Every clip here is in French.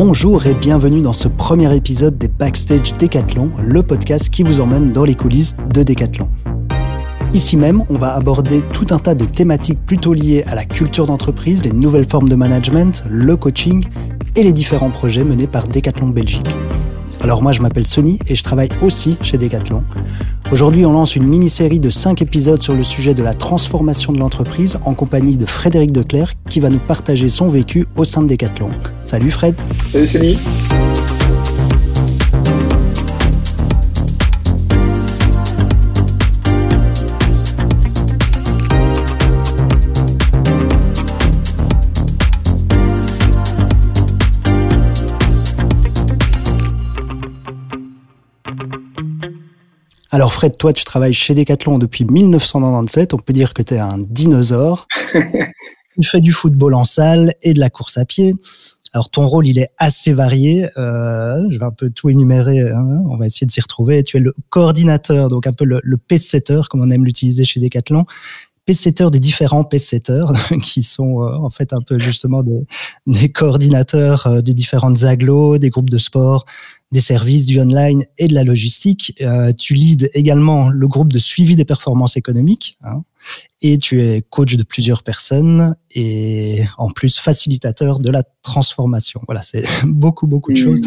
Bonjour et bienvenue dans ce premier épisode des Backstage Décathlon, le podcast qui vous emmène dans les coulisses de Décathlon. Ici même, on va aborder tout un tas de thématiques plutôt liées à la culture d'entreprise, les nouvelles formes de management, le coaching et les différents projets menés par Decathlon Belgique. Alors moi je m'appelle Sony et je travaille aussi chez Decathlon. Aujourd'hui on lance une mini-série de 5 épisodes sur le sujet de la transformation de l'entreprise en compagnie de Frédéric Declerc qui va nous partager son vécu au sein de Decathlon. Salut Fred Salut Sony Alors Fred, toi tu travailles chez Decathlon depuis 1997, on peut dire que tu es un dinosaure. tu fais du football en salle et de la course à pied. Alors ton rôle, il est assez varié. Euh, je vais un peu tout énumérer. Hein. On va essayer de s'y retrouver. Tu es le coordinateur, donc un peu le, le comme on aime l'utiliser chez Decathlon. Pace-setter des différents pace-setters, qui sont euh, en fait un peu justement des, des coordinateurs euh, des différentes agglos, des groupes de sport, des services, du online et de la logistique. Euh, tu leads également le groupe de suivi des performances économiques hein, et tu es coach de plusieurs personnes et en plus facilitateur de la transformation. Voilà, c'est beaucoup, beaucoup de choses.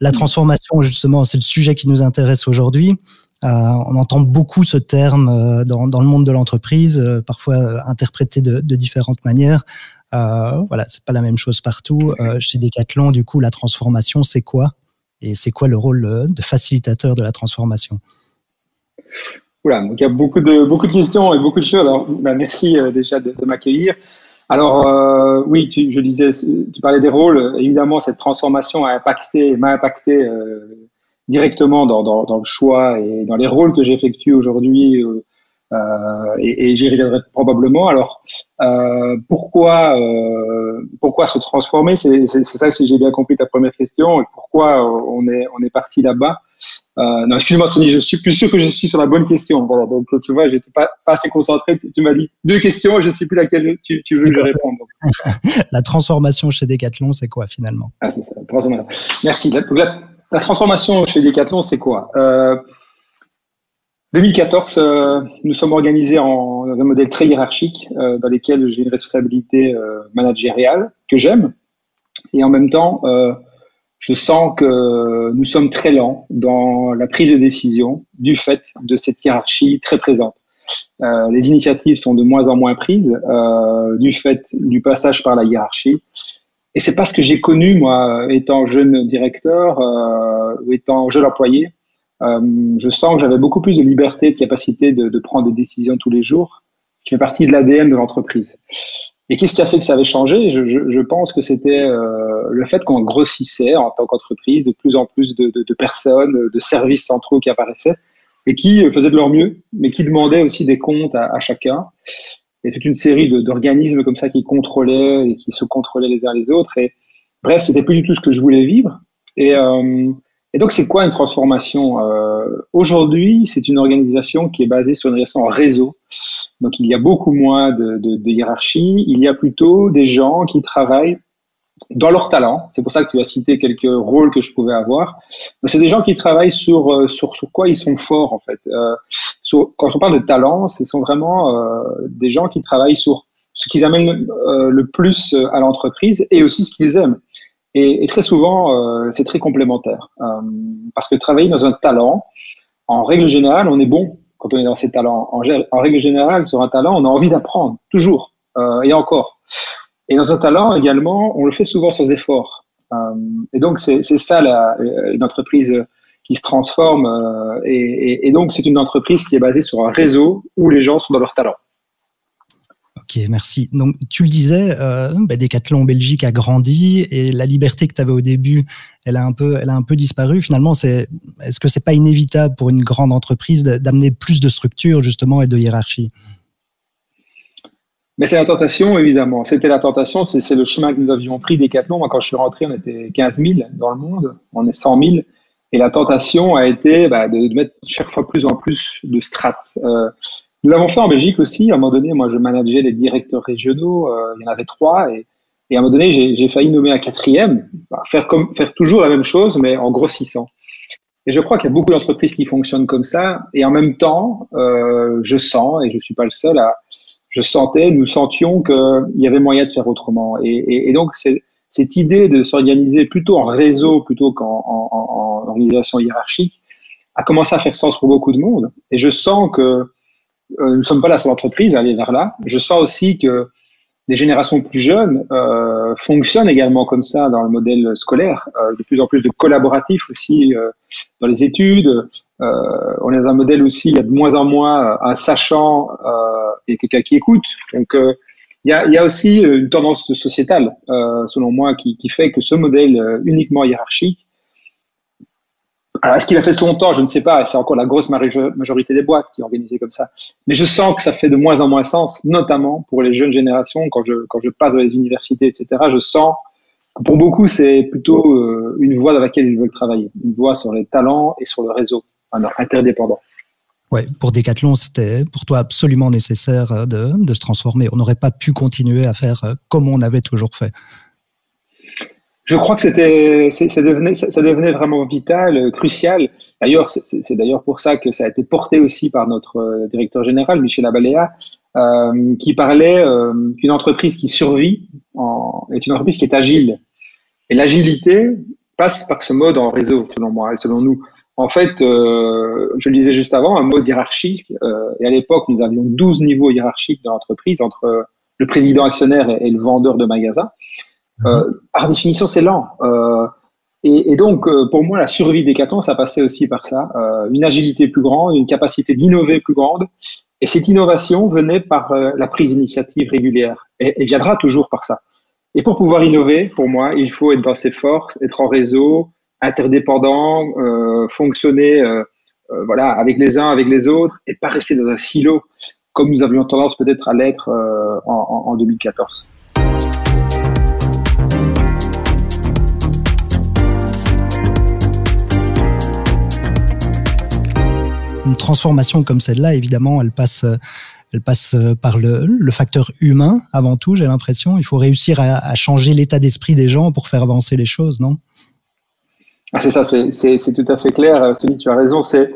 La transformation, justement, c'est le sujet qui nous intéresse aujourd'hui. Euh, on entend beaucoup ce terme euh, dans, le monde de l'entreprise, parfois interprété de, de, différentes manières. Voilà, c'est pas la même chose partout. chez Decathlon, du coup, la transformation, c'est quoi? Et c'est quoi le rôle euh, de facilitateur de la transformation? Oula, donc il y a beaucoup de, beaucoup de questions et beaucoup de choses. Bah, merci euh, déjà de, m'accueillir. Alors, euh, oui, tu, je disais, tu parlais des rôles. Évidemment, cette transformation a impacté, m'a impacté directement dans, dans, le choix et dans les rôles que j'effectue aujourd'hui et, et j'y reviendrai probablement. Alors, euh, pourquoi, euh, pourquoi se transformer? C'est ça si j'ai bien compris ta première question. Et pourquoi on est, on est parti là-bas? Euh, non, excuse-moi, Sony, je suis plus sûr que je suis sur la bonne question. Voilà, donc tu vois, j'étais pas, pas assez concentré. Tu, m'as dit deux questions je ne sais plus laquelle tu, tu veux que je réponde. la transformation chez Decathlon, c'est quoi finalement? Ah, c'est ça. Merci. La, la, la, transformation chez Decathlon, c'est quoi? Euh, 2014, euh, nous sommes organisés en, dans un modèle très hiérarchique euh, dans lequel j'ai une responsabilité euh, managériale que j'aime. Et en même temps, euh, je sens que nous sommes très lents dans la prise de décision du fait de cette hiérarchie très présente. Euh, les initiatives sont de moins en moins prises du fait du passage par la hiérarchie. Et c'est parce que j'ai connu, moi, étant jeune directeur ou étant jeune employé, euh, je sens que j'avais beaucoup plus de liberté, de capacité de, prendre des décisions tous les jours, qui fait partie de l'ADN de l'entreprise. Et qu'est-ce qui a fait que ça avait changé? Je, pense que c'était euh, le fait qu'on grossissait en tant qu'entreprise, de plus en plus de, personnes, de services centraux qui apparaissaient et qui faisaient de leur mieux, mais qui demandaient aussi des comptes à, chacun. Et toute une série d'organismes comme ça qui contrôlaient et qui se contrôlaient les uns les autres. Et bref, c'était plus du tout ce que je voulais vivre. Et euh, et donc, c'est quoi une transformation euh, Aujourd'hui, c'est une organisation qui est basée sur une organisation en réseau. Donc, il y a beaucoup moins de, hiérarchie. Il y a plutôt des gens qui travaillent dans leur talent. C'est pour ça que tu as cité quelques rôles que je pouvais avoir. C'est des gens qui travaillent sur, euh, sur, sur quoi ils sont forts, en fait. Euh, quand on parle de talent, ce sont vraiment des gens qui travaillent sur ce qu'ils amènent le plus à l'entreprise et aussi ce qu'ils aiment. Et, et très souvent, euh, c'est très complémentaire. Euh, parce que travailler dans un talent, en règle générale, on est bon quand on est dans ses talents. En, en règle générale, sur un talent, on a envie d'apprendre, toujours, euh, et encore. Et dans un talent également, on le fait souvent sans effort. Euh, et donc, c'est ça la, une entreprise qui se transforme. Euh, et, et, et donc, c'est une entreprise qui est basée sur un réseau où les gens sont dans leur talent. Merci. Donc, tu le disais, euh, bah, Belgique a grandi et la liberté que tu avais au début, elle a un peu, disparu. Finalement, est-ce que c'est pas inévitable pour une grande entreprise d'amener plus de structure justement et de hiérarchie Mais c'est la tentation, évidemment. C'était la tentation, c'est le chemin que nous avions pris Decathlon. Moi, quand je suis rentré, on était 15 000 dans le monde, on est 100 000. Et la tentation a été bah, de, de, mettre chaque fois plus en plus de strates. Euh, nous l'avons fait en Belgique aussi. À un moment donné, moi, je manageais les directeurs régionaux. Euh, il y en avait trois. Et, Et à un moment donné, j'ai failli nommer un quatrième, bah, faire, comme, faire toujours la même chose, mais en grossissant. Et je crois qu'il y a beaucoup d'entreprises qui fonctionnent comme ça. Et en même temps, euh, je sens, et je suis pas le seul à, je sentais, nous sentions qu'il y avait moyen de faire autrement. Et, et, et donc, cette idée de s'organiser plutôt en réseau plutôt qu'en en, en, organisation hiérarchique a commencé à faire sens pour beaucoup de monde. Et je sens que nous ne sommes pas la seule entreprise à aller vers là. Je sens aussi que les générations plus jeunes euh, fonctionnent également comme ça dans le modèle scolaire, euh, de plus en plus de collaboratifs aussi euh, dans les études. Euh, on est dans un modèle aussi, il y a de moins en moins un sachant et quelqu'un qui écoute. Donc il y a, aussi une tendance sociétale, selon moi, qui, fait que ce modèle uniquement hiérarchique alors, est-ce qu'il a fait son temps? Je ne sais pas. C'est encore la grosse majorité des boîtes qui est organisée comme ça. Mais je sens que ça fait de moins en moins sens, notamment pour les jeunes générations. Quand je, passe dans les universités, etc., je sens que pour beaucoup, c'est plutôt euh, une voie dans laquelle ils veulent travailler. Une voie sur les talents et sur le réseau, alors interdépendant. Ouais, pour Decathlon, c'était pour toi absolument nécessaire euh, de, de se transformer. On n'aurait pas pu continuer à faire euh, comme on avait toujours fait. Je crois que c'était, ça devenait, ça devenait vraiment vital, euh, crucial. D'ailleurs, c'est d'ailleurs pour ça que ça a été porté aussi par notre euh, directeur général, Michel Abaléa, euh, qui parlait euh, qu'une entreprise qui survit en, est une entreprise qui est agile. Et l'agilité passe par ce mode en réseau, selon moi et selon nous. En fait, je le disais juste avant, un mode hiérarchique. Et à l'époque, nous avions 12 niveaux hiérarchiques dans l'entreprise entre le président actionnaire et, et le vendeur de magasins. Euh, par définition, c'est lent. Euh, et, et, donc, euh, pour moi, la survie des catons, ça passait aussi par ça. une agilité plus grande, une capacité d'innover plus grande. Et cette innovation venait par la prise d'initiative régulière et, et, viendra toujours par ça. Et pour pouvoir innover, pour moi, il faut être dans ses forces, être en réseau, interdépendant, euh, fonctionner euh, voilà, avec les uns, avec les autres, et pas rester dans un silo comme nous avions tendance peut-être à l'être en, en 2014. Une transformation comme celle-là, évidemment, elle passe, elle passe par le, facteur humain avant tout. J'ai l'impression, il faut réussir à, changer l'état d'esprit des gens pour faire avancer les choses, non? Ah, c'est ça, c'est tout à fait clair. Celui, tu as raison, c'est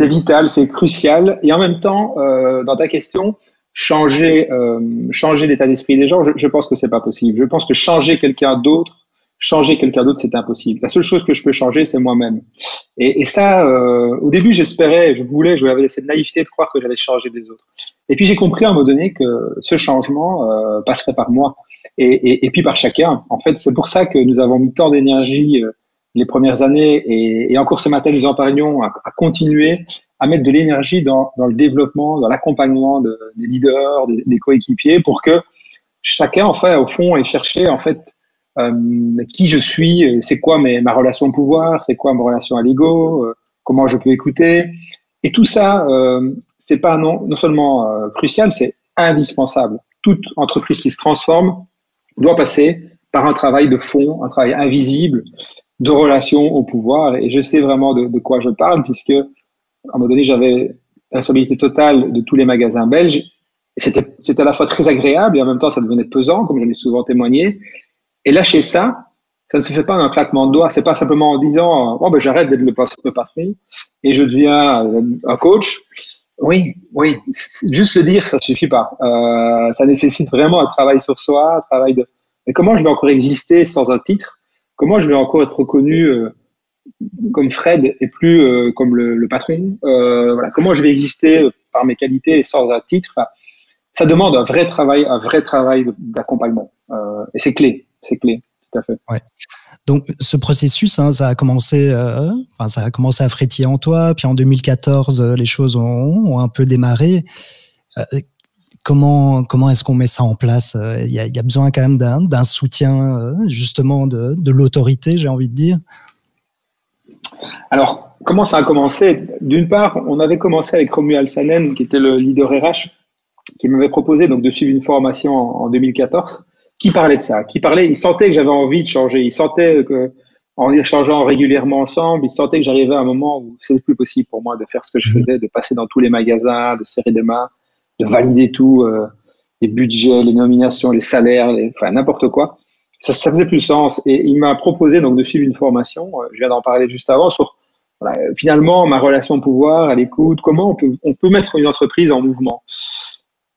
vital, c'est crucial. Et en même temps, euh, dans ta question, changer, euh, changer l'état d'esprit des gens, je, je pense que c'est pas possible. Je pense que changer quelqu'un d'autre changer quelqu'un d'autre, c'est impossible. La seule chose que je peux changer, c'est moi-même. Et, et, ça, euh, au début, j'espérais, je voulais, je avais cette naïveté de croire que j'allais changer les autres. Et puis j'ai compris à un moment donné que ce changement euh, passerait par moi et, et, puis par chacun. En fait, c'est pour ça que nous avons mis tant d'énergie euh, les premières années et, encore ce matin, nous en parlions à, continuer à mettre de l'énergie dans, dans, le développement, dans l'accompagnement de, des leaders, des, des coéquipiers, pour que chacun, enfin, au fond, ait cherché en fait qui je suis, c'est quoi ma relation au pouvoir, c'est quoi ma relation à l'ego, euh, comment je peux écouter. Et tout ça, euh, c'est pas non, seulement crucial, c'est indispensable. Toute entreprise qui se transforme doit passer par un travail de fond, un travail invisible de relation au pouvoir. Et je sais vraiment de, quoi je parle, puisque à un moment donné, j'avais la responsabilité totale de tous les magasins belges. C'était à la fois très agréable et en même temps, ça devenait pesant, comme je l'ai souvent témoigné. Et lâcher ça, ça ne se fait pas en un claquement de doigts. C'est pas simplement en disant oh ben j'arrête d'être le, patron et je deviens euh, un coach. Oui, oui, juste le dire, ça suffit pas. Euh, ça nécessite vraiment un travail sur soi, un travail de. Mais comment je vais encore exister sans un titre? Comment je vais encore être reconnu euh, comme Fred et plus euh, comme le, le patron? Voilà. Comment je vais exister par mes qualités sans un titre? Ça demande un vrai travail, un vrai travail d'accompagnement. Et c'est clé c'est clé, tout à fait. Ouais. Donc ce processus, hein, ça a commencé, euh, enfin, ça a commencé à frétiller en toi, puis en 2014, euh, les choses ont, ont, un peu démarré. Euh, comment comment est-ce qu'on met ça en place Il y a, y, a, besoin quand même d'un soutien justement de, de l'autorité, j'ai envie de dire. Alors comment ça a commencé? D'une part, on avait commencé avec Romuald Sanen, qui était le leader RH, qui m'avait proposé donc de suivre une formation en, en 2014 qui parlait de ça, qui parlait, il sentait que j'avais envie de changer, il sentait que en échangeant régulièrement ensemble, il sentait que j'arrivais à un moment où c'était plus possible pour moi de faire ce que je mhm. faisais, de passer dans tous les magasins, de serrer des mains, de valider tout, euh, les budgets, les nominations, les salaires, les, enfin n'importe quoi. ça, ça faisait plus sens. Et il m'a proposé donc de suivre une formation. Je viens d'en parler juste avant sur finalement ma relation au pouvoir, à l'écoute, comment on peut, on peut mettre une entreprise en mouvement.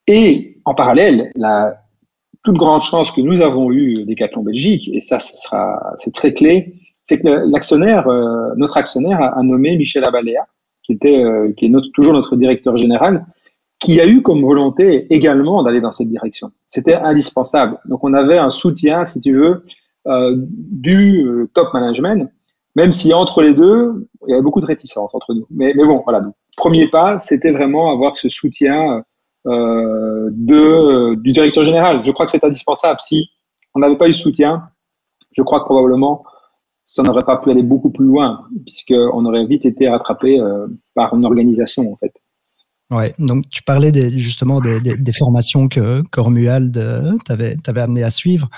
Et en parallèle, la toute grande chance que nous avons eue Decathlon Belgique, et ça, ce sera, c'est très clé, c'est que l'actionnaire, euh, notre actionnaire a, nommé Michel Abaléa, qui était, euh, qui est notre, toujours notre directeur général, qui a eu comme volonté également d'aller dans cette direction. C'était indispensable. Donc on avait un soutien, si tu veux, euh, du top management, même si entre les deux, il y avait beaucoup de réticence entre nous. Mais, bon, voilà. Premier pas, c'était vraiment avoir ce soutien euh, de, du directeur général. Je crois que c'est indispensable. Si on n'avait pas eu soutien, je crois que probablement ça n'aurait pas pu aller beaucoup plus loin, puisqu'on aurait vite été rattrapé euh, par une organisation, en fait. Ouais, donc tu parlais des, justement des, des, formations que Cormuald t'avait amené à suivre,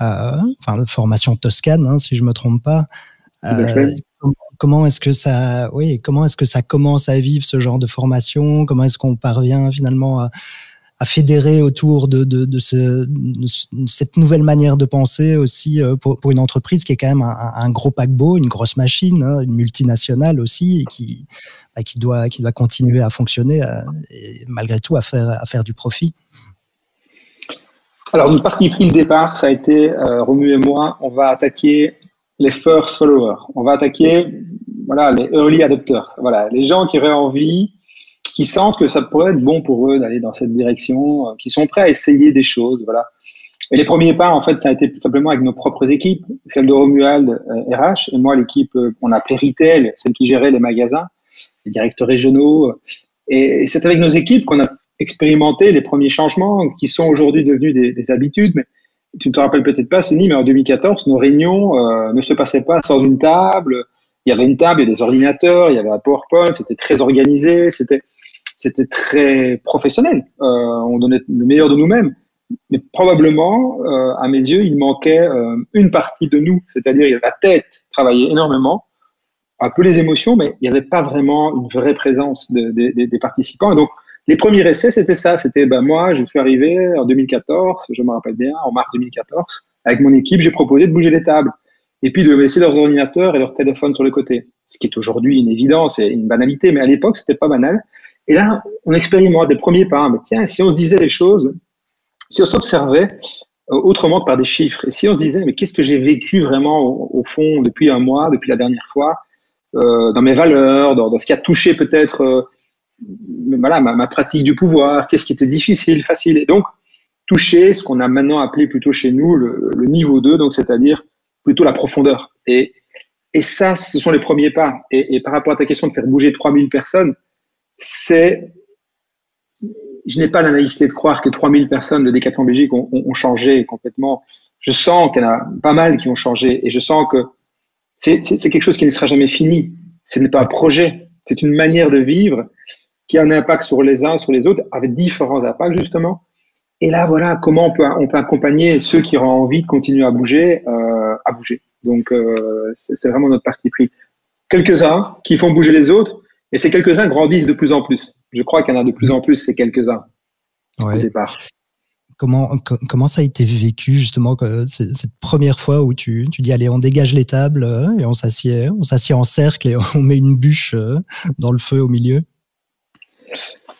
euh, enfin, formation toscane, hein, si je me trompe pas. Euh, comment est-ce que ça, oui, comment est-ce que ça commence à vivre ce genre de formation? Comment est-ce qu'on parvient finalement à, fédérer autour de, de, ce, cette nouvelle manière de penser aussi euh, pour, une entreprise qui est quand même un, gros paquebot, une grosse machine, hein, une multinationale aussi, et qui, bah, doit, continuer à fonctionner euh, et malgré tout à faire, du profit. Alors, notre partie pris le départ, ça a été, euh, Romu et moi, on va attaquer les first followers. On va attaquer voilà, les early adopters. Voilà, les gens qui auraient envie, qui sentent que ça pourrait être bon pour eux d'aller dans cette direction, euh, qui sont prêts à essayer des choses. Voilà. Et les premiers pas, en fait, ça a été simplement avec nos propres équipes, celle de Romuald RH euh, et moi, l'équipe euh, qu'on appelait Retail, celle qui gérait les magasins, les directeurs régionaux. Et c'est avec nos équipes qu'on a expérimenté les premiers changements qui sont aujourd'hui devenus des, des habitudes. Mais tu ne te rappelles peut-être pas, Sony, mais en 2014, nos réunions ne se passaient pas sans une table. Il y avait une table, il y avait des ordinateurs, il y avait un PowerPoint, c'était très organisé, c'était, c'était très professionnel. Euh, on donnait le meilleur de nous-mêmes. Mais probablement, euh, à mes yeux, il manquait une partie de nous, c'est-à-dire la tête travaillait énormément, un peu les émotions, mais il n'y avait pas vraiment une vraie présence des participants. Et donc, les premiers essais, c'était ça. C'était, ben, moi, je suis arrivé en 2014, je me rappelle bien, en mars 2014, avec mon équipe, j'ai proposé de bouger les tables et puis de laisser leurs ordinateurs et leurs téléphones sur le côté. Ce qui est aujourd'hui une évidence et une banalité, mais à l'époque, c'était pas banal. Et là, on expérimente des premiers pas. Mais tiens, si on se disait les choses, si on s'observait euh, autrement que par des chiffres, et si on se disait, mais qu'est-ce que j'ai vécu vraiment au, fond depuis un mois, depuis la dernière fois, euh, dans mes valeurs, dans, ce qui a touché peut-être euh, voilà, ma, pratique du pouvoir, qu'est-ce qui était difficile, facile. Et donc, toucher ce qu'on a maintenant appelé plutôt chez nous le, niveau 2, donc c'est-à-dire plutôt la profondeur. Et, et ça, ce sont les premiers pas. Et, par rapport à ta question de faire bouger 3000 personnes, c'est. Je n'ai pas la naïveté de croire que 3000 personnes de Décathlon Belgique ont, ont, changé complètement. Je sens qu'il y en a pas mal qui ont changé et je sens que c'est quelque chose qui ne sera jamais fini. Ce n'est pas un projet, c'est une manière de vivre qui a un impact sur les uns, sur les autres, avec différents impacts justement. Et là, voilà, comment on peut, on peut accompagner ceux qui auront envie de continuer à bouger, euh, à bouger. Donc, euh, c'est vraiment notre parti pris. Quelques-uns qui font bouger les autres, et ces quelques-uns grandissent de plus en plus. Je crois qu'il y en a de plus en plus, ces quelques-uns au départ. Comment, comment ça a été vécu justement cette première fois où tu, tu dis allez on dégage les tables euh, et on s'assied on s'assied en cercle et on met une bûche dans le feu au milieu?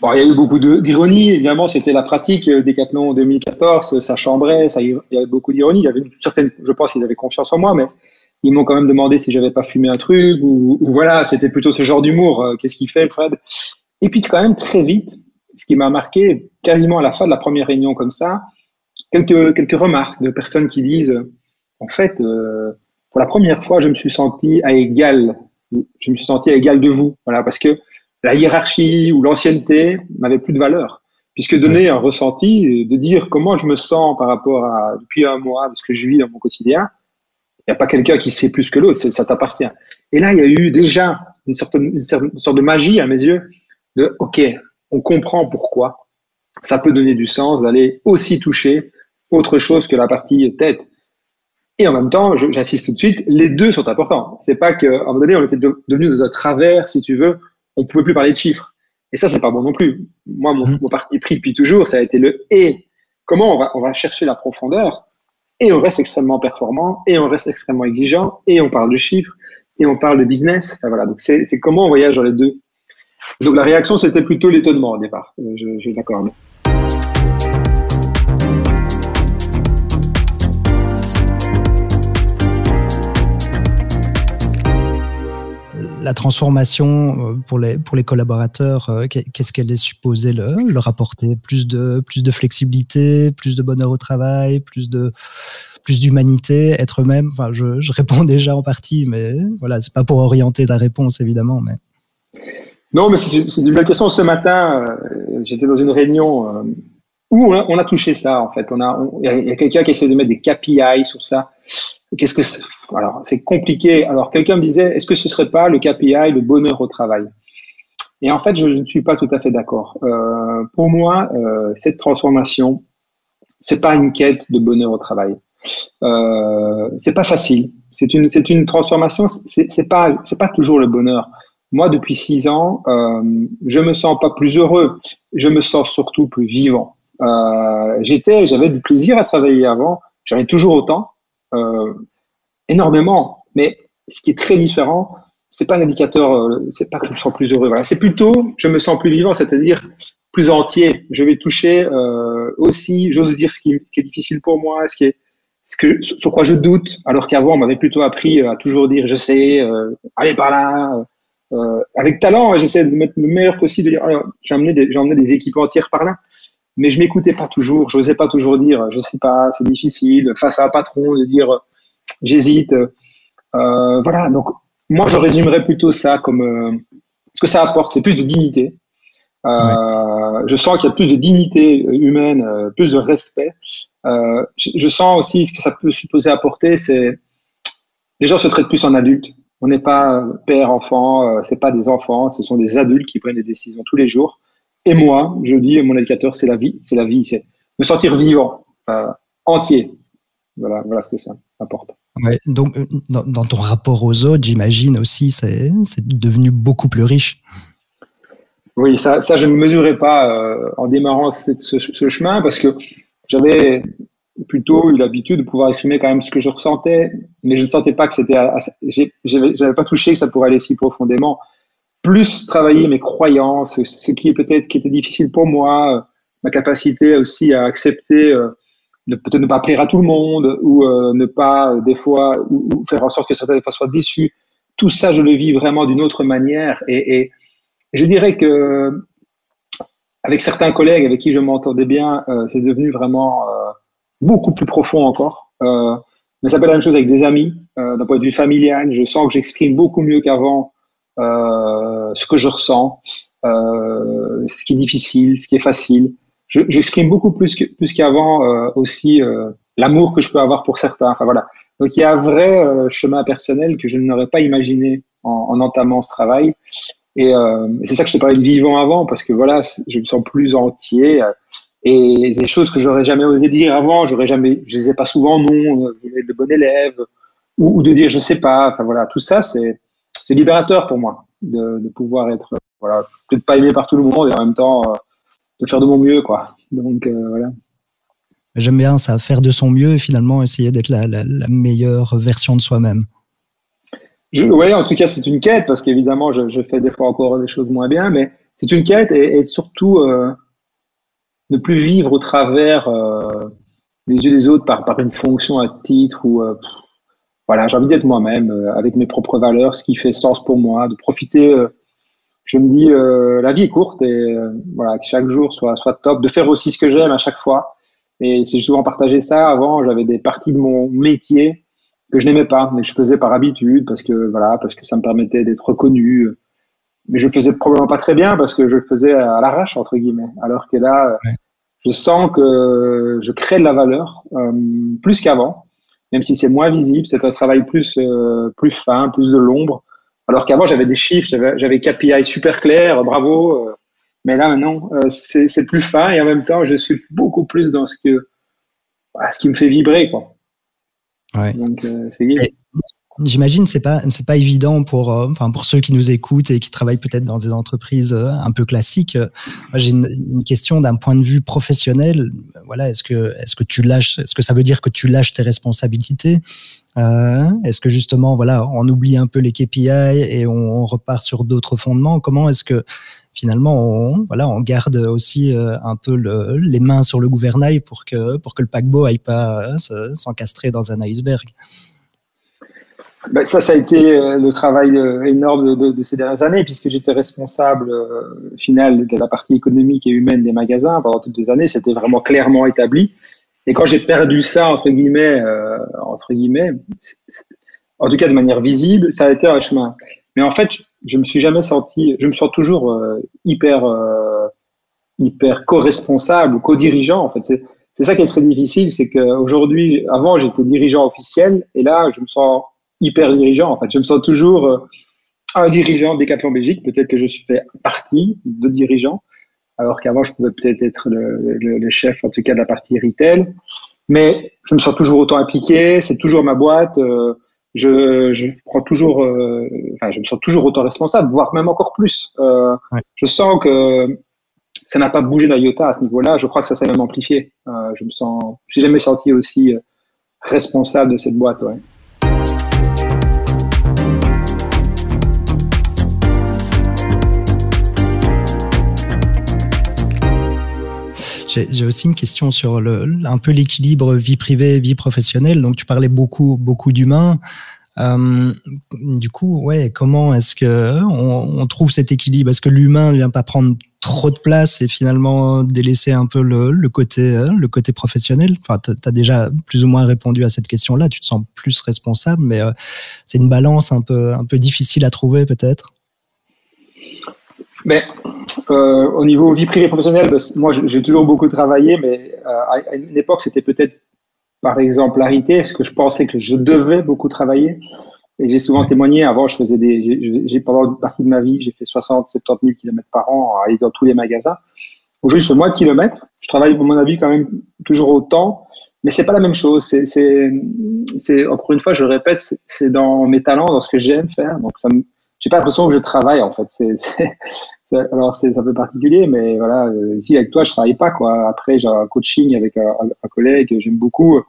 Il y a eu beaucoup d'ironie, évidemment, c'était la pratique. Euh, Decathlon en 2014, ça chambrait, il y avait beaucoup d'ironie. Il y avait une certaine, je pense qu'ils avaient confiance en moi, mais ils m'ont quand même demandé si j'avais pas fumé un truc, ou, voilà, c'était plutôt ce genre d'humour. Euh, qu'est-ce qu'il fait, Fred? Et puis, quand même, très vite, ce qui m'a marqué, quasiment à la fin de la première réunion comme ça, quelques, quelques remarques de personnes qui disent, en fait, euh, pour la première fois, je me suis senti à égal, je me suis senti à égal de vous, voilà, parce que la hiérarchie ou l'ancienneté n'avait plus de valeur. Puisque donner un ressenti, de dire comment je me sens par rapport à depuis un mois, de ce que je vis dans mon quotidien, il n'y a pas quelqu'un qui sait plus que l'autre, ça t'appartient. Et là, il y a eu déjà une sorte, une sorte de magie à mes yeux de OK, on comprend pourquoi ça peut donner du sens d'aller aussi toucher autre chose que la partie tête. Et en même temps, j'insiste tout de suite, les deux sont importants. C'est pas qu'à un moment donné, on était devenu de travers, si tu veux, on pouvait plus parler de chiffres. Et ça, c'est pas bon non plus. Moi, mon, mhm. parti pris depuis toujours, ça a été le et. Comment on va, on va chercher la profondeur? Et on reste extrêmement performant, et on reste extrêmement exigeant, et on parle de chiffres, et on parle de business. voilà, donc c'est comment on voyage dans les deux. Donc la réaction, c'était plutôt l'étonnement au départ, euh, je, je l'accorde. La transformation euh, pour les, pour les collaborateurs, euh, qu'est-ce qu'elle est supposée leur, apporter Plus de, plus de flexibilité, plus de bonheur au travail, plus de plus d'humanité, être eux-mêmes? Enfin, je, je, réponds déjà en partie, mais voilà, c'est pas pour orienter ta réponse évidemment, mais. Non, mais c'est une belle question. Ce matin, euh, j'étais dans une réunion où on a, touché ça en fait. On a, il y a, quelqu'un qui essaie de mettre des KPI sur ça. Qu'est-ce que alors, c'est compliqué. Alors, quelqu'un me disait, est-ce que ce serait pas le KPI, le bonheur au travail? Et en fait, je, ne suis pas tout à fait d'accord. Euh, pour moi, euh, cette transformation, c'est pas une quête de bonheur au travail. Euh, c'est pas facile. C'est une, c'est une transformation. C'est, c'est pas, c'est pas toujours le bonheur. Moi, depuis six ans, euh, je me sens pas plus heureux. Je me sens surtout plus vivant. Euh, j'étais, j'avais du plaisir à travailler avant. J'en ai toujours autant. Euh, énormément. Mais ce qui est très différent, c'est pas un indicateur, euh, c'est pas que je me sens plus heureux. Voilà. C'est plutôt, je me sens plus vivant, c'est-à-dire plus entier. Je vais toucher euh, aussi, j'ose dire ce qui, est difficile pour moi, ce qui est, ce que sur quoi je doute, alors qu'avant on m'avait plutôt appris à toujours dire je sais, euh, allez par là. Euh, avec talent, j'essaie de mettre le meilleur possible, dire j'ai emmené des, emmené des équipes entières par là mais je m'écoutais pas toujours, je n'osais pas toujours dire, je sais pas, c'est difficile, face à un patron, de dire, j'hésite. Euh, voilà, donc moi je résumerais plutôt ça comme euh, ce que ça apporte, c'est plus de dignité. Euh, je sens qu'il y a plus de dignité humaine, plus de respect. Je, sens aussi ce que ça peut supposer apporter, c'est les gens se traitent plus en adultes. On n'est pas père, enfant, c'est pas des enfants, ce sont des adultes qui prennent des décisions tous les jours. Et moi, je dis, mon éducateur, c'est la vie, c'est la vie, c'est me sentir vivant, entier. Voilà, voilà ce que ça apporte. donc, euh, dans, ton rapport aux autres, j'imagine aussi, c'est devenu beaucoup plus riche. Oui, ça, ça je ne mesurais pas euh, en démarrant ce, ce, chemin parce que j'avais plutôt eu l'habitude de pouvoir exprimer quand même ce que je ressentais, mais je ne sentais pas que c'était. J'avais pas touché que ça pourrait aller si profondément. Plus travailler mes croyances, ce qui est peut-être qui était difficile pour moi, ma capacité aussi à accepter. Euh, peut-être ne pas plaire à tout le monde ou euh, ne pas euh, des fois ou, faire en sorte que certains des fois soient déçus. Tout ça, je le vis vraiment d'une autre manière et, et, je dirais que avec certains collègues avec qui je m'entendais bien, euh, c'est devenu vraiment beaucoup plus profond encore. mais ça peut être la même chose avec des amis, d'un point de vue familial. Je sens que j'exprime beaucoup mieux qu'avant ce que je ressens, ce qui est difficile, ce qui est facile j'exprime beaucoup plus que, plus qu'avant euh, aussi euh, l'amour que je peux avoir pour certains. Enfin voilà. Donc il y a un vrai euh, chemin personnel que je n'aurais pas imaginé en, en, entamant ce travail. Et c'est ça que je te parlais de vivant avant, parce que voilà, je me sens plus entier. Et des choses que j'aurais jamais osé dire avant, j'aurais jamais, je disais pas souvent non, de bon élève, ou, ou, de dire je sais pas. Enfin voilà, tout ça c'est c'est libérateur pour moi de, de pouvoir être voilà peut-être pas aimé par tout le monde et en même temps de faire de mon mieux, quoi. Donc euh, voilà. J'aime bien ça, faire de son mieux et finalement essayer d'être la, meilleure version de soi-même. Oui, en tout cas, c'est une quête parce qu'évidemment, je, fais des fois encore des choses moins bien, mais c'est une quête et, surtout euh, ne plus vivre au travers euh, les yeux des autres par, par une fonction à titre ou voilà, j'ai envie d'être moi-même avec mes propres valeurs, ce qui fait sens pour moi, de profiter je me dis euh, la vie est courte et euh, voilà que chaque jour soit soit top de faire aussi ce que j'aime à chaque fois. Et c'est souvent partagé ça. Avant j'avais des parties de mon métier que je n'aimais pas mais que je faisais par habitude parce que voilà parce que ça me permettait d'être reconnu. Mais je faisais probablement pas très bien parce que je le faisais à l'arrache entre guillemets. Alors que là je sens que je crée de la valeur euh, plus qu'avant même si c'est moins visible c'est un travail plus plus fin plus de l'ombre alors qu'avant, j'avais des chiffres, j'avais KPI super clairs, bravo. Euh, mais là, maintenant, euh, c'est plus fin et en même temps, je suis beaucoup plus dans ce, que, ce qui me fait vibrer. Quoi. Donc, euh, c'est J'imagine c'est pas c'est pas évident pour euh, enfin pour ceux qui nous écoutent et qui travaillent peut-être dans des entreprises euh, un peu classiques. J'ai une, question d'un point de vue professionnel. Voilà, est-ce que est-ce que tu lâches est-ce que ça veut dire que tu lâches tes responsabilités euh, Est-ce que justement voilà on oublie un peu les KPI et on, repart sur d'autres fondements? Comment est-ce que finalement on voilà on garde aussi un peu le, les mains sur le gouvernail pour que pour que le paquebot aille pas s'encastrer dans un iceberg? Ben, ça, ça a été euh, le travail euh, énorme de, de, ces dernières années, puisque j'étais responsable euh, final de la partie économique et humaine des magasins pendant toutes les années. C'était vraiment clairement établi. Et quand j'ai perdu ça, entre guillemets, euh, entre guillemets, en tout cas de manière visible, ça a été un chemin. Mais en fait, je me suis jamais senti, je me sens toujours euh, hyper, hyper co-responsable, co-dirigeant. En fait, c'est ça qui est très difficile, c'est qu'aujourd'hui, avant, j'étais dirigeant officiel, et là, je me sens hyper dirigeant. En fait, je me sens toujours euh, un dirigeant Decathlon Belgique. Peut-être que je suis fait partie de dirigeant, alors qu'avant, je pouvais peut-être être le, chef, en tout cas, de la partie retail. Mais je me sens toujours autant impliqué. C'est toujours ma boîte. Euh, je, je, prends toujours, euh, enfin, je me sens toujours autant responsable, voire même encore plus. Je sens que ça n'a pas bougé d'un iota à ce niveau-là. Je crois que ça s'est même amplifié. je me sens, je suis jamais senti aussi responsable de cette boîte. Ouais. J'ai aussi une question sur un peu l'équilibre vie privée, vie professionnelle. Donc, tu parlais beaucoup, beaucoup d'humains. Euh, du coup, ouais, comment est-ce que on, trouve cet équilibre? Est-ce que l'humain ne vient pas prendre trop de place et finalement délaisser un peu le, côté, euh, le côté professionnel? Enfin, tu as déjà plus ou moins répondu à cette question-là. Tu te sens plus responsable, mais euh, c'est une balance un peu, un peu difficile à trouver peut-être. Mais euh, au niveau vie privée professionnelle, ben, moi j'ai toujours beaucoup travaillé, mais euh, à une époque c'était peut-être par exemplarité, parce que je pensais que je devais beaucoup travailler. Et j'ai souvent témoigné, avant je faisais des, j'ai pendant une partie de ma vie, j'ai fait 60, 70 000 km par an à aller dans tous les magasins. Aujourd'hui je fais moins de kilomètres, je travaille pour mon avis quand même toujours autant, mais c'est pas la même chose. C'est, c'est, encore une fois, je le répète, c'est dans mes talents, dans ce que j'aime faire. Donc ça me, j'ai pas l'impression que je travaille en fait. C'est, alors c'est un peu particulier, mais voilà, euh, ici avec toi, je travaille pas quoi. Après, j'ai un coaching avec un, un collègue j'aime beaucoup.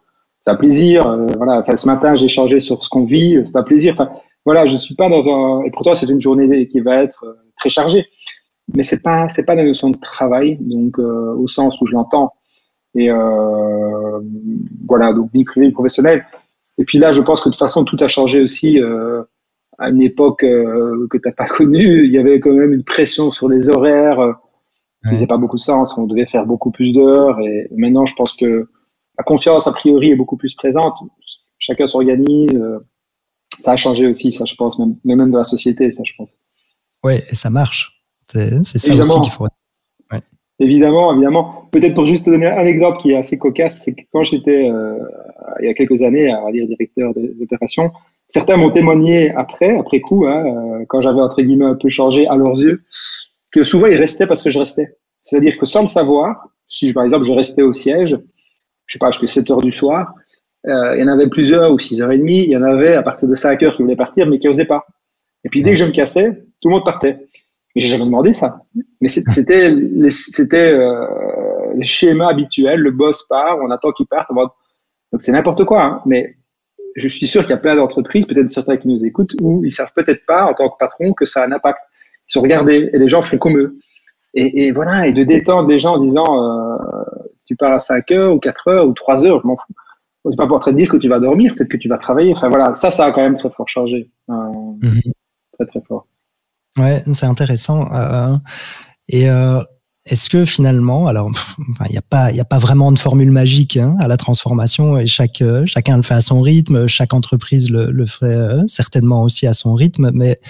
C'est un plaisir. Euh, voilà. Enfin, ce matin, j'ai changé sur ce qu'on vit. C'est un plaisir. Enfin, voilà, je suis pas dans un. Et pourtant, c'est une journée qui va être euh, très chargée. Mais c'est pas c'est pas la notion de travail, donc au sens où je l'entends. Et euh, voilà, donc vie privée, professionnelle. Et puis là, je pense que de toute façon, tout a changé aussi. Euh, à une époque euh, que tu n'as pas connue, il y avait quand même une pression sur les horaires euh, qui faisait pas beaucoup de sens. On devait faire beaucoup plus d'heures. Et maintenant, je pense que la confiance, a priori, est beaucoup plus présente. Chacun s'organise. Euh, ça a changé aussi, ça, je pense, même, même de la société, ça, je pense. Oui, et ça marche. C'est ça aussi qu'il faut. Évidemment, évidemment. Peut-être pour juste te donner un exemple qui est assez cocasse, c'est que quand j'étais, il y a quelques années, à dire directeur des opérations, Certains m'ont témoigné après, après coup, hein, euh, quand j'avais entre guillemets un peu changé à leurs yeux, que souvent ils restaient parce que je restais. C'est-à-dire que sans le savoir, si par exemple je restais au siège, je sais pas, jusqu'à 7 heures du soir, euh, il y en avait plusieurs ou 6 heures et demie, il y en avait à partir de 5 heures qui voulaient partir mais qui n'osaient pas. Et puis dès que je me cassais, tout le monde partait. Mais j'ai jamais demandé ça. Mais c'était c'était euh, le schéma habituel, le boss part, on attend qu'il parte. Donc c'est n'importe quoi. Hein. Mais je suis sûr qu'il y a plein d'entreprises, peut-être certains qui nous écoutent, où ils savent peut-être pas, en tant que patron, que ça a un impact. Ils sont regardés et les gens font comme eux. Et, voilà, et de détendre les gens en disant euh, tu pars à 5 heures ou 4 heures ou 3 heures, je m'en fous. C'est pas pour te dire que tu vas dormir, peut-être que tu vas travailler. Enfin voilà, ça, ça a quand même très fort changé. Euh, mhm. Très, très fort. Ouais, c'est intéressant. Euh, et est-ce que finalement, alors, il n'y a pas, vraiment de formule magique hein, à la transformation et chaque, euh, chacun le fait à son rythme, chaque entreprise le, le ferait euh, certainement aussi à son rythme. Mais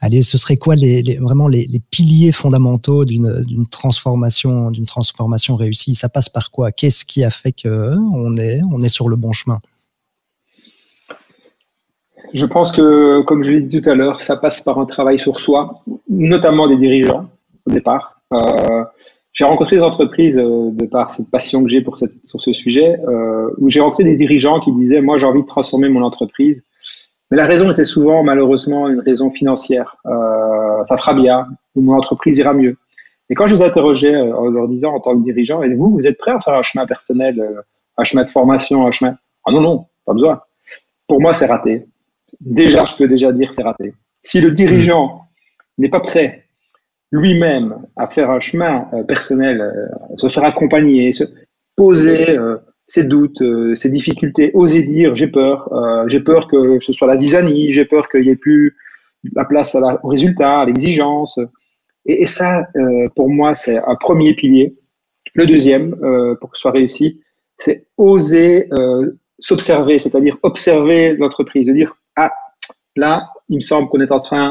allez, ce serait quoi vraiment les, piliers fondamentaux d'une transformation, d'une transformation réussie? Ça passe par quoi? Qu'est-ce qui a fait que on est, on est sur le bon chemin? Je pense que, comme je l'ai dit tout à l'heure, ça passe par un travail sur soi, notamment des dirigeants au départ. euh, j'ai rencontré des entreprises euh, de par cette passion que j'ai pour cette, sur ce sujet, euh, où j'ai rencontré des dirigeants qui disaient, moi j'ai envie de transformer mon entreprise, Mais la raison était souvent, malheureusement, une raison financière. Euh, ça fera bien, ou mon entreprise ira mieux. Et quand je les interrogeais euh, en leur disant en tant que dirigeant, et vous, vous êtes prêt à faire un chemin personnel, euh, un chemin de formation, un chemin? Ah non, non, pas besoin. Pour moi, c'est raté. Déjà, je peux déjà dire c'est raté. Si le dirigeant n'est pas prêt lui-même à faire un chemin euh, personnel, se faire accompagner, se poser ses doutes, ses difficultés, oser dire j'ai peur, j'ai peur que ce soit la zizanie, j'ai peur qu'il n'y ait plus la place au résultat, à l'exigence, et, ça, euh, pour moi, c'est un premier pilier. Le deuxième, euh, pour que ce soit réussi, c'est oser euh, s'observer, c'est-à-dire observer l'entreprise, de dire ah là, il me semble qu'on est en train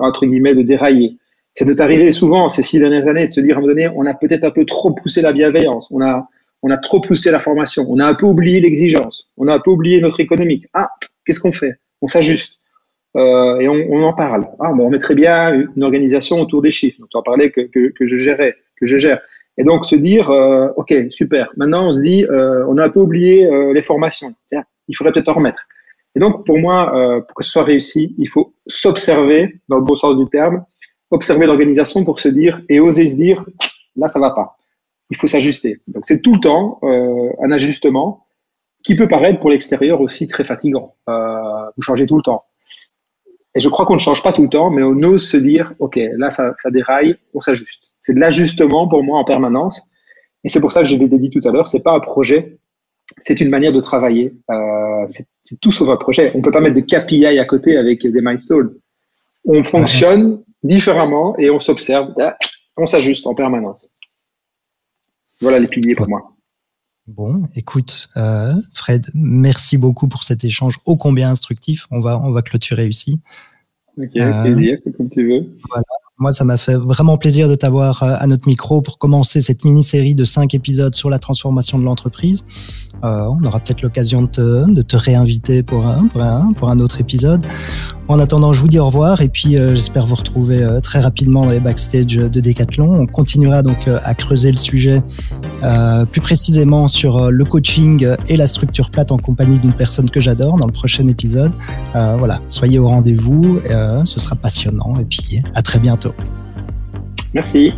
entre guillemets de dérailler. C'est de t'arriver souvent ces six dernières années de se dire à un moment donné, on a peut-être un peu trop poussé la bienveillance, on a on a trop poussé la formation, on a un peu oublié l'exigence, on a un peu oublié notre économique. Ah, qu'est-ce qu'on fait? On s'ajuste. Euh, et on, on, en parle. Ah, on mettrait bien une organisation autour des chiffres. Donc, tu en parlais que, que, que, je gérais, que je gère. Et donc, se dire, euh, OK, super. Maintenant, on se dit, euh, on a un peu oublié euh, les formations. Tiens, il faudrait peut-être en remettre. Et donc, pour moi, euh, pour que ce soit réussi, il faut s'observer, dans le bon sens du terme, observer l'organisation pour se dire et oser se dire, là, ça va pas. Il faut s'ajuster. Donc, c'est tout le temps un ajustement qui peut paraître pour l'extérieur aussi très fatigant. vous changez tout le temps. Et je crois qu'on ne change pas tout le temps, mais on ose se dire, OK, là, ça, ça déraille, on s'ajuste. C'est de l'ajustement pour moi en permanence. Et c'est pour ça que j'ai dit tout à l'heure, c'est pas un projet, c'est une manière de travailler. Euh, c'est tout sauf un projet. On peut pas mettre de KPI à côté avec des milestones. On fonctionne différemment et on s'observe, on s'ajuste en permanence. Voilà les piliers pour moi. Bon, écoute, euh, Fred, merci beaucoup pour cet échange ô combien instructif. On va, on va clôturer ici. Ok, euh, plaisir, comme tu veux. Voilà. Moi, ça m'a fait vraiment plaisir de t'avoir euh, à notre micro pour commencer cette mini-série de cinq épisodes sur la transformation de l'entreprise. Euh, on aura peut-être l'occasion de te, de te réinviter pour un, pour, un, pour un autre épisode. En attendant, je vous dis au revoir et puis euh, j'espère vous retrouver euh, très rapidement dans les backstage de Decathlon. On continuera donc à creuser le sujet plus précisément sur le coaching et la structure plate en compagnie d'une personne que j'adore dans le prochain épisode. voilà, soyez au rendez-vous, ce sera passionnant et puis à très bientôt. Merci.